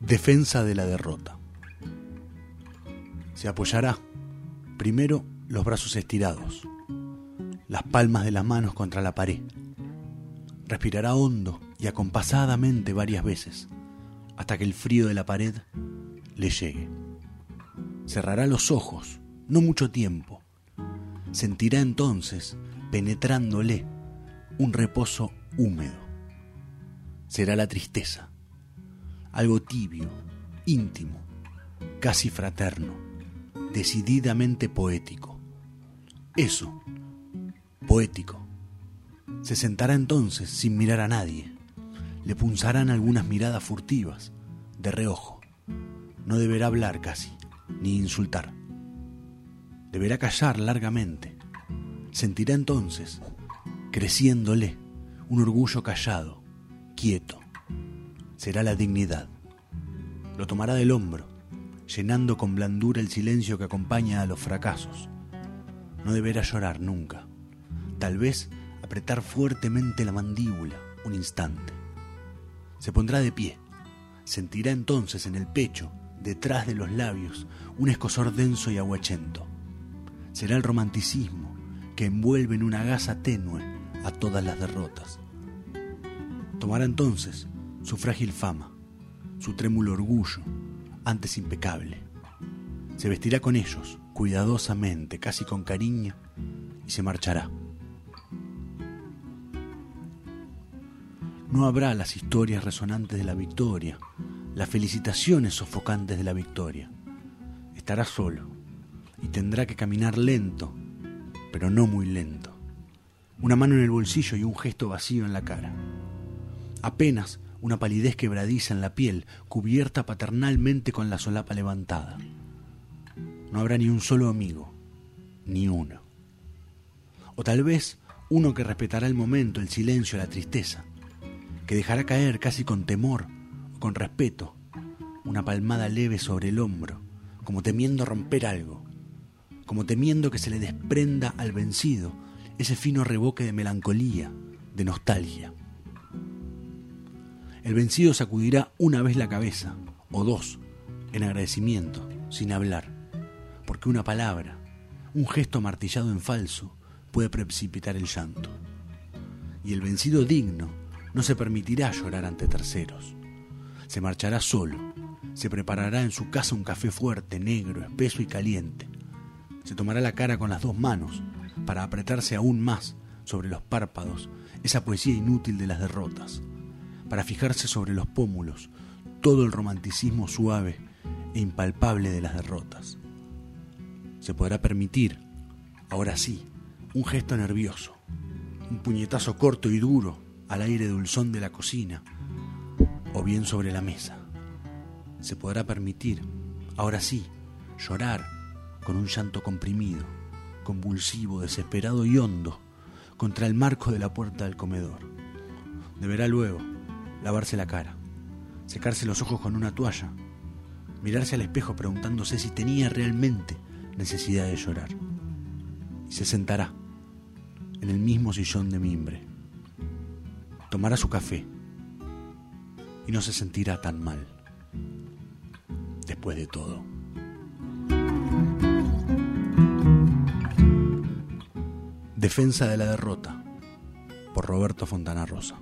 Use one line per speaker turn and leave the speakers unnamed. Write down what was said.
Defensa de la derrota. Se apoyará primero los brazos estirados, las palmas de las manos contra la pared. Respirará hondo y acompasadamente varias veces hasta que el frío de la pared le llegue. Cerrará los ojos, no mucho tiempo. Sentirá entonces, penetrándole, un reposo húmedo. Será la tristeza, algo tibio, íntimo, casi fraterno, decididamente poético. Eso, poético. Se sentará entonces sin mirar a nadie. Le punzarán algunas miradas furtivas, de reojo. No deberá hablar casi ni insultar. Deberá callar largamente. Sentirá entonces, creciéndole, un orgullo callado, quieto. Será la dignidad. Lo tomará del hombro, llenando con blandura el silencio que acompaña a los fracasos. No deberá llorar nunca. Tal vez apretar fuertemente la mandíbula un instante. Se pondrá de pie. Sentirá entonces en el pecho detrás de los labios un escosor denso y aguachento. Será el romanticismo que envuelve en una gasa tenue a todas las derrotas. Tomará entonces su frágil fama, su trémulo orgullo, antes impecable. Se vestirá con ellos, cuidadosamente, casi con cariño, y se marchará. No habrá las historias resonantes de la victoria, las felicitaciones sofocantes de la victoria. Estará solo y tendrá que caminar lento, pero no muy lento. Una mano en el bolsillo y un gesto vacío en la cara. Apenas una palidez quebradiza en la piel, cubierta paternalmente con la solapa levantada. No habrá ni un solo amigo, ni uno. O tal vez uno que respetará el momento, el silencio, la tristeza, que dejará caer casi con temor con respeto, una palmada leve sobre el hombro, como temiendo romper algo, como temiendo que se le desprenda al vencido ese fino reboque de melancolía, de nostalgia. El vencido sacudirá una vez la cabeza, o dos, en agradecimiento, sin hablar, porque una palabra, un gesto martillado en falso, puede precipitar el llanto. Y el vencido digno no se permitirá llorar ante terceros se marchará solo. Se preparará en su casa un café fuerte, negro, espeso y caliente. Se tomará la cara con las dos manos para apretarse aún más sobre los párpados esa poesía inútil de las derrotas, para fijarse sobre los pómulos todo el romanticismo suave e impalpable de las derrotas. Se podrá permitir, ahora sí, un gesto nervioso, un puñetazo corto y duro al aire dulzón de la cocina, o bien sobre la mesa. Se podrá permitir, ahora sí, llorar con un llanto comprimido, convulsivo, desesperado y hondo contra el marco de la puerta del comedor. Deberá luego lavarse la cara, secarse los ojos con una toalla, mirarse al espejo preguntándose si tenía realmente necesidad de llorar. Y se sentará en el mismo sillón de mimbre. Tomará su café y no se sentirá tan mal. Después de todo. Defensa de la derrota por Roberto Fontana Rosa.